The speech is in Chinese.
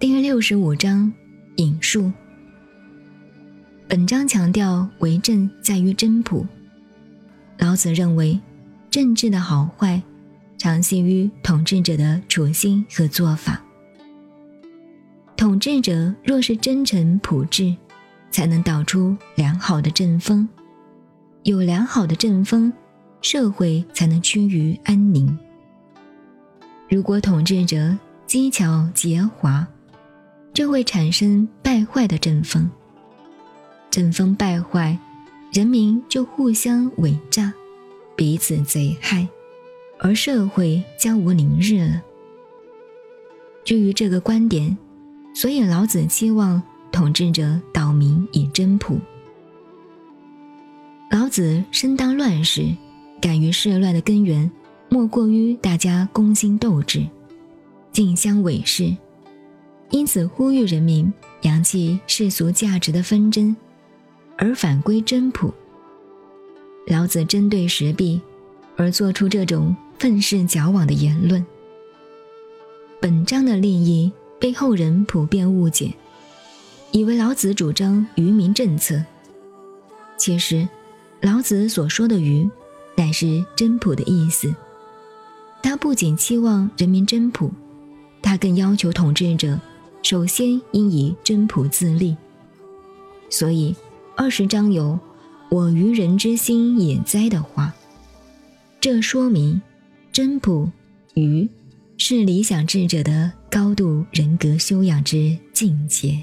第六十五章引述。本章强调为政在于真朴。老子认为，政治的好坏，常系于统治者的处心和做法。统治者若是真诚朴质，才能导出良好的政风。有良好的政风，社会才能趋于安宁。如果统治者机巧奸猾，就会产生败坏的政风。政风败坏，人民就互相伪诈，彼此贼害，而社会将无宁日了。基于这个观点，所以老子期望统治者导民以真朴。老子生当乱世，敢于涉乱的根源，莫过于大家攻心斗志，竞相伪饰，因此呼吁人民扬弃世俗价值的纷争，而反归真朴。老子针对时弊，而做出这种愤世矫枉的言论。本章的立意被后人普遍误解，以为老子主张愚民政策，其实。老子所说的“愚”，乃是真朴的意思。他不仅期望人民真朴，他更要求统治者首先应以真朴自立。所以，二十章有“我愚人之心也哉”的话，这说明真朴、愚是理想智者的高度人格修养之境界。